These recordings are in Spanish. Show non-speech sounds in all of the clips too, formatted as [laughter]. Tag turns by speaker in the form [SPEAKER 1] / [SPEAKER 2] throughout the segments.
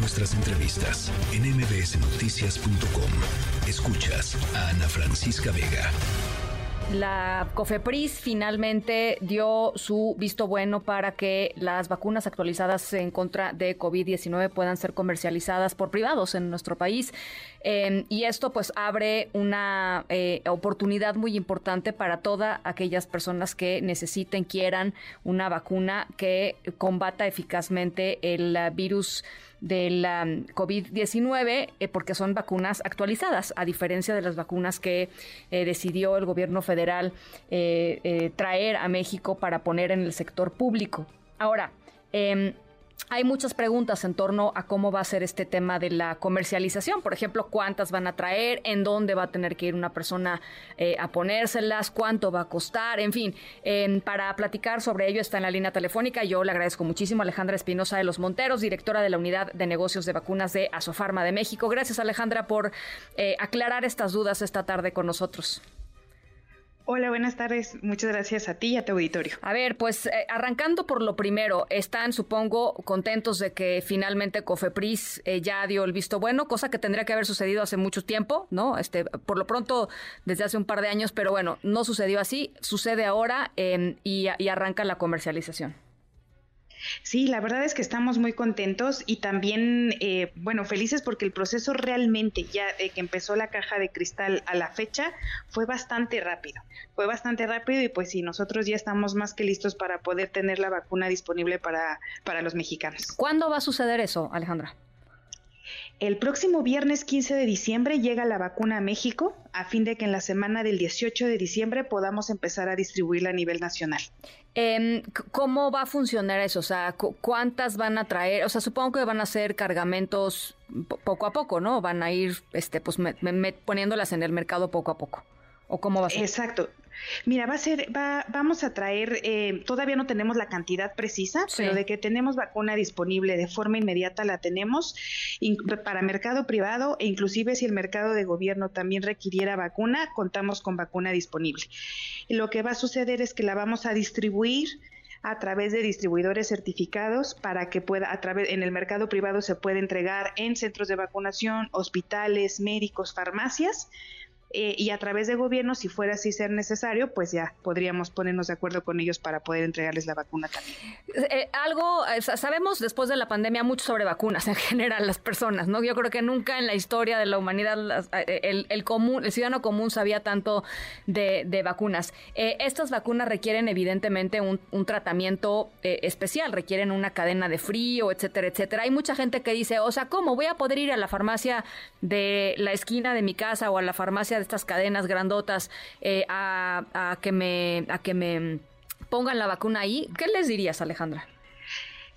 [SPEAKER 1] nuestras entrevistas en mbsnoticias.com. Escuchas a Ana Francisca Vega.
[SPEAKER 2] La COFEPRIS finalmente dio su visto bueno para que las vacunas actualizadas en contra de COVID-19 puedan ser comercializadas por privados en nuestro país. Em, y esto pues abre una eh, oportunidad muy importante para todas aquellas personas que necesiten, quieran una vacuna que combata eficazmente el virus del COVID-19 eh, porque son vacunas actualizadas, a diferencia de las vacunas que eh, decidió el gobierno federal traer a México para poner en el sector público. Ahora, eh, hay muchas preguntas en torno a cómo va a ser este tema de la comercialización. Por ejemplo, cuántas van a traer, en dónde va a tener que ir una persona eh, a ponérselas, cuánto va a costar, en fin. para platicar sobre ello está en la línea telefónica. Yo le agradezco muchísimo a Alejandra Espinosa de los Monteros, directora de la Unidad de Negocios de Vacunas de Asofarma de México. Gracias, Alejandra, por eh, aclarar estas dudas esta tarde con nosotros.
[SPEAKER 3] Hola, buenas tardes. Muchas gracias a ti y a tu auditorio.
[SPEAKER 2] A ver, pues eh, arrancando por lo primero, están, supongo, contentos de que finalmente Cofepris eh, ya dio el visto bueno, cosa que tendría que haber sucedido hace mucho tiempo, ¿no? Este, por lo pronto, desde hace un par de años, pero bueno, no sucedió así, sucede ahora em, y arranca la comercialización.
[SPEAKER 3] Sí, la verdad es que estamos muy contentos y también, eh, bueno, felices porque el proceso realmente ya de que empezó la caja de cristal a la fecha fue bastante rápido. Fue bastante rápido y pues sí, nosotros ya estamos más que listos para poder tener la vacuna disponible para, para los mexicanos.
[SPEAKER 2] ¿Cuándo va a suceder eso, Alejandra?
[SPEAKER 3] El próximo viernes 15 de diciembre llega la vacuna a México a fin de que en la semana del 18 de diciembre podamos empezar a distribuirla a nivel nacional.
[SPEAKER 2] Em, ¿Cómo va a funcionar eso? O sea, ¿cuántas van a traer? O sea, supongo que van a ser cargamentos poco a poco, ¿no? Van a ir este, pues, poniéndolas en el mercado poco a poco. ¿O cómo va a ser?
[SPEAKER 3] Exacto. Mira, va a ser, va, vamos a traer, eh, todavía no tenemos la cantidad precisa, pero de que tenemos vacuna disponible de forma inmediata la tenemos para mercado privado e inclusive si el mercado de gobierno también requiriera vacuna, contamos con vacuna disponible. Y lo que va a suceder es que la vamos a distribuir a través de distribuidores certificados para que pueda a través en el mercado privado se puede entregar en centros de vacunación, hospitales, médicos, farmacias eh, y a través de gobierno, si fuera así ser necesario, pues ya podríamos ponernos de acuerdo con ellos para poder entregarles la vacuna también.
[SPEAKER 2] Eh, algo, eh, sabemos después de la pandemia mucho sobre vacunas en [laughs] general, las personas, ¿no? Yo creo que nunca en la historia de la humanidad el, común, el ciudadano común sabía tanto de, vacunas. estas vacunas requieren evidentemente un, un tratamiento especial, requieren una cadena de frío, etcétera, etcétera. Hay mucha gente que dice, o sea, ¿cómo voy a poder ir a la farmacia de la esquina de mi casa o a la farmacia de estas cadenas grandotas eh, a, a, que me, a que me pongan la vacuna ahí, ¿qué les dirías, Alejandra?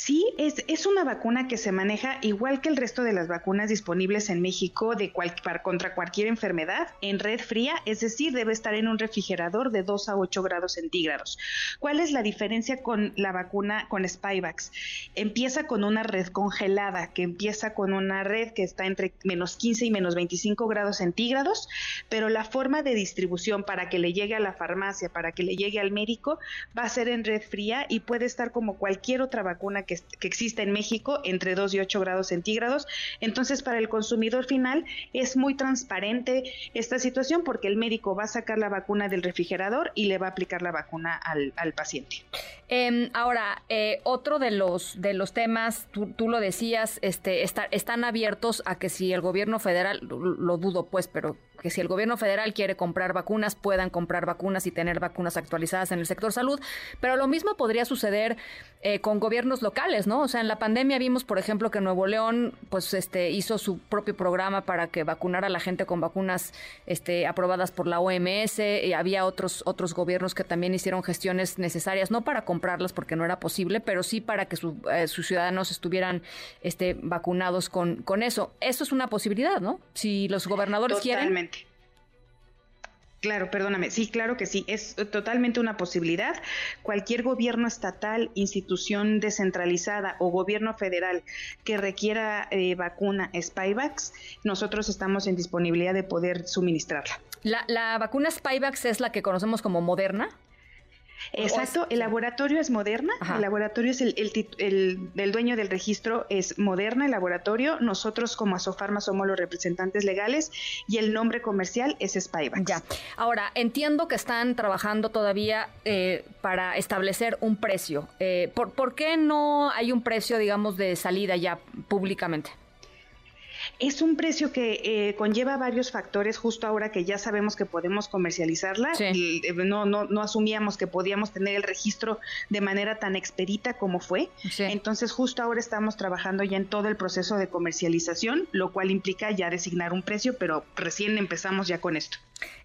[SPEAKER 3] Sí, es, es, una vacuna que se maneja igual que el resto de las vacunas disponibles en México de contra cualquier enfermedad en red fría, es decir, debe estar en un refrigerador de 2 a 8 grados centígrados. ¿Cuál es la diferencia con la vacuna con Spyvax? Empieza con una red congelada, que empieza con una red que está entre menos 15 y menos 25 grados centígrados, pero la forma de distribución para que le llegue a la farmacia, para que le llegue al médico, va a ser en red fría y puede estar como cualquier otra vacuna que, existe en México entre 2 y 8 grados centígrados. Entonces, para el consumidor final es muy transparente esta situación porque el médico va a sacar la vacuna del refrigerador y le va a aplicar la vacuna al, paciente.
[SPEAKER 2] Em, ahora, eh, otro de los, de los temas, tú, lo decías, este, están abiertos a que si el gobierno federal, lo dudo pues, pero que si el gobierno federal quiere comprar vacunas, puedan comprar vacunas y tener vacunas actualizadas en el sector salud, pero lo mismo podría suceder eh, con gobiernos locales, ¿no? O sea, en la pandemia vimos, por ejemplo, que Nuevo León, pues, este, hizo su propio programa para que vacunara a la gente con vacunas, este, aprobadas por la OMS. Había otros otros gobiernos que también hicieron gestiones necesarias, no para comprarlas porque no era posible, pero sí para que eh, sus ciudadanos estuvieran, este, vacunados con con eso. Eso es una posibilidad, ¿no? Si los gobernadores quieren
[SPEAKER 3] Claro, perdóname. Sí, claro que sí. Es totalmente una posibilidad. Cualquier gobierno estatal, institución descentralizada o gobierno federal que requiera eh, vacuna Spyvax, nosotros estamos en disponibilidad de poder suministrarla.
[SPEAKER 2] ¿La, la vacuna Spyvax es la que conocemos como Moderna?
[SPEAKER 3] Exacto, el laboratorio es Moderna, el laboratorio es el, el, dueño del registro es Moderna, el laboratorio, nosotros como Asofarma somos los representantes legales y el nombre comercial es Spyvax.
[SPEAKER 2] Ya, ahora entiendo que están trabajando todavía eh, para establecer un precio. Eh, ¿por, ¿Por qué no hay un precio, digamos, de salida ya públicamente?
[SPEAKER 3] Es un precio que eh, conlleva varios factores, justo ahora que ya sabemos que podemos comercializarla. Y, eh, no, no, no asumíamos que podíamos tener el registro de manera tan expedita como fue. Entonces, justo ahora estamos trabajando ya en todo el proceso de comercialización, lo cual implica ya designar un precio, pero recién empezamos ya con esto.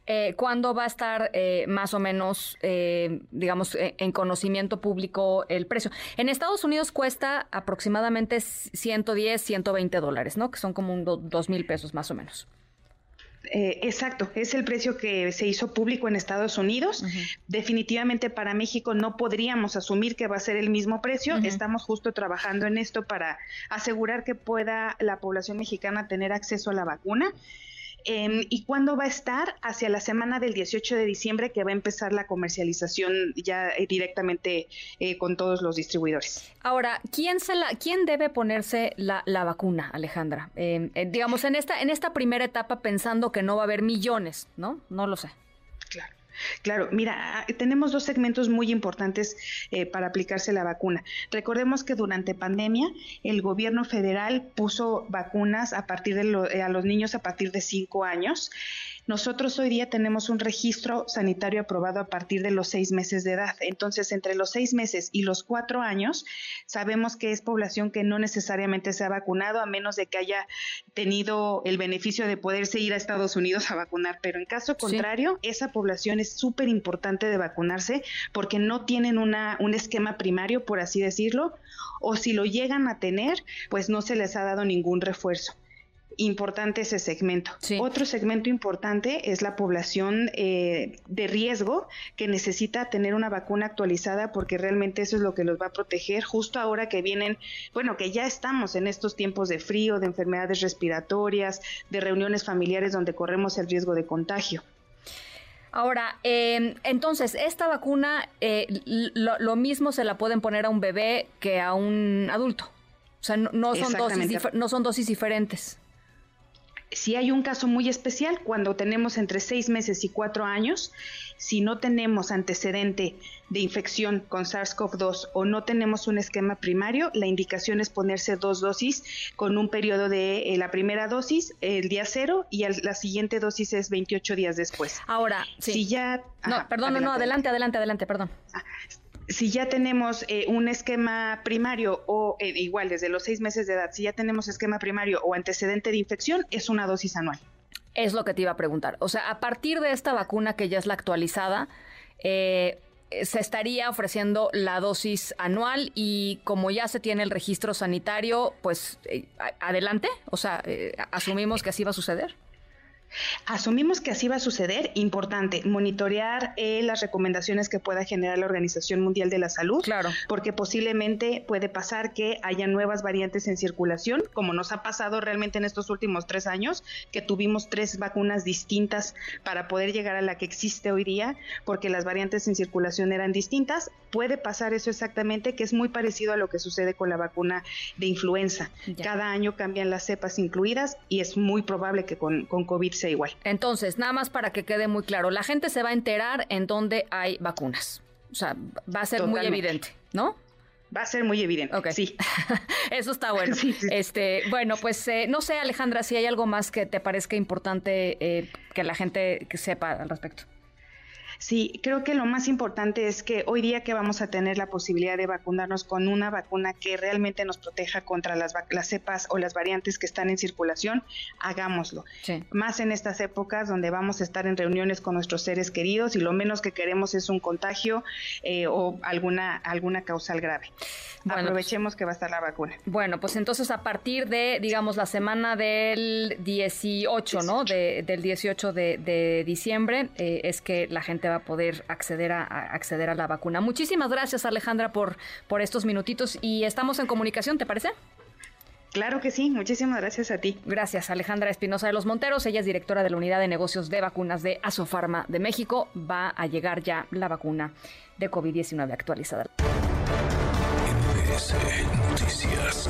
[SPEAKER 2] Eh, ¿Cuándo va a estar eh, más o menos, eh, digamos, en conocimiento público el precio? En Estados Unidos cuesta aproximadamente 110, 120 dólares, ¿no? Que son como un dos mil pesos más o menos.
[SPEAKER 3] exacto, es el precio que se hizo público en Estados Unidos. Definitivamente para México no podríamos asumir que va a ser el mismo precio. Estamos justo trabajando en esto para asegurar que pueda la población mexicana tener acceso a la vacuna. Em, ¿Y cuándo va a estar? Hacia la semana del 18 de diciembre que va a empezar la comercialización ya eh, directamente eh, con todos los distribuidores.
[SPEAKER 2] Ahora, ¿quién, se la, quién debe ponerse la, vacuna, Alejandra? Em, eh, digamos, en esta, en esta primera etapa pensando que no va a haber millones, ¿no? No lo sé.
[SPEAKER 3] Claro. Mira, tenemos dos segmentos muy importantes eh, para aplicarse la vacuna. Recordemos que durante pandemia el gobierno federal puso vacunas a partir de eh, a los niños a partir de cinco años nosotros hoy día tenemos un registro sanitario aprobado a partir de los seis meses de edad. Entonces, entre los seis meses y los cuatro años, sabemos que es población que no necesariamente se ha vacunado, a menos de que haya tenido el beneficio de poderse ir a Estados Unidos a vacunar. Pero en caso contrario, esa población es súper importante de vacunarse porque no tienen una, un esquema primario, por así decirlo, o si lo llegan a tener, pues no se les ha dado ningún refuerzo importante ese segmento. Otro segmento importante es la población eh, de riesgo que necesita tener una vacuna actualizada porque realmente eso es lo que los va a proteger justo ahora que vienen, bueno, que ya estamos en estos tiempos de frío, de enfermedades respiratorias, de reuniones familiares donde corremos el riesgo de contagio.
[SPEAKER 2] Ahora, em, entonces, esta vacuna, eh, lo, mismo se la pueden poner a un bebé que a un adulto. O sea, no, son, dosis, no son dosis diferentes
[SPEAKER 3] si hay un caso muy especial, cuando tenemos entre seis meses y cuatro años, si no tenemos antecedente de infección con SARS-CoV-2 o no tenemos un esquema primario, la indicación es ponerse dos dosis con un periodo de eh, la primera dosis el día cero y la siguiente dosis es 28 días después.
[SPEAKER 2] Ahora, Si ya... no, perdón, no, adelante, adelante, adelante, perdón. Ah,
[SPEAKER 3] si ya tenemos eh, un esquema primario o eh, igual desde los seis meses de edad, si ya tenemos esquema primario o antecedente de infección, es una dosis anual.
[SPEAKER 2] Es lo que te iba a preguntar. O sea, a partir de esta vacuna que ya es la actualizada, eh, se estaría ofreciendo la dosis anual y como ya se tiene el registro sanitario, pues adelante. O sea, asumimos que así va a suceder.
[SPEAKER 3] Asumimos que así va a suceder. Importante, monitorear eh, las recomendaciones que pueda generar la Organización Mundial de la Salud.
[SPEAKER 2] Claro.
[SPEAKER 3] Porque posiblemente puede pasar que haya nuevas variantes en circulación, como nos ha pasado realmente en estos últimos tres años, que tuvimos tres vacunas distintas para poder llegar a la que existe hoy día, porque las variantes en circulación eran distintas. Puede pasar eso exactamente, que es muy parecido a lo que sucede con la vacuna de influenza. Cada año cambian las cepas incluidas y es muy probable que con, con COVID igual.
[SPEAKER 2] Entonces, nada más para que quede muy claro, la gente se va a enterar en dónde hay vacunas. O sea, va a ser muy evidente, ¿no?
[SPEAKER 3] Va a ser muy evidente.
[SPEAKER 2] Ok, sí. [laughs] Eso está bueno. [laughs] Este, bueno, pues eh, no sé, Alejandra, si hay algo más que te parezca importante eh, que la gente sepa al respecto.
[SPEAKER 3] Sí, creo que lo más importante es que hoy día que vamos a tener la posibilidad de vacunarnos con una vacuna que realmente nos proteja contra las, las cepas o las variantes que están en circulación, hagámoslo. Más en estas épocas donde vamos a estar en reuniones con nuestros seres queridos y lo menos que queremos es un contagio eh, o alguna, alguna causal grave. Pues Aprovechemos que va a estar la vacuna.
[SPEAKER 2] Bueno, pues entonces a partir de, digamos, la semana del 18, ¿no? del 18 de, diciembre eh, es que la gente va a poder acceder a, acceder a la vacuna. Muchísimas gracias Alejandra por, por estos minutitos y estamos en comunicación, ¿te parece?
[SPEAKER 3] Claro que sí, muchísimas gracias a ti.
[SPEAKER 2] Gracias, Alejandra Espinosa de los Monteros. Ella es directora de la Unidad de Negocios de Vacunas de Asofarma de México. Va a llegar ya la vacuna de COVID-19 actualizada.
[SPEAKER 1] Noticias.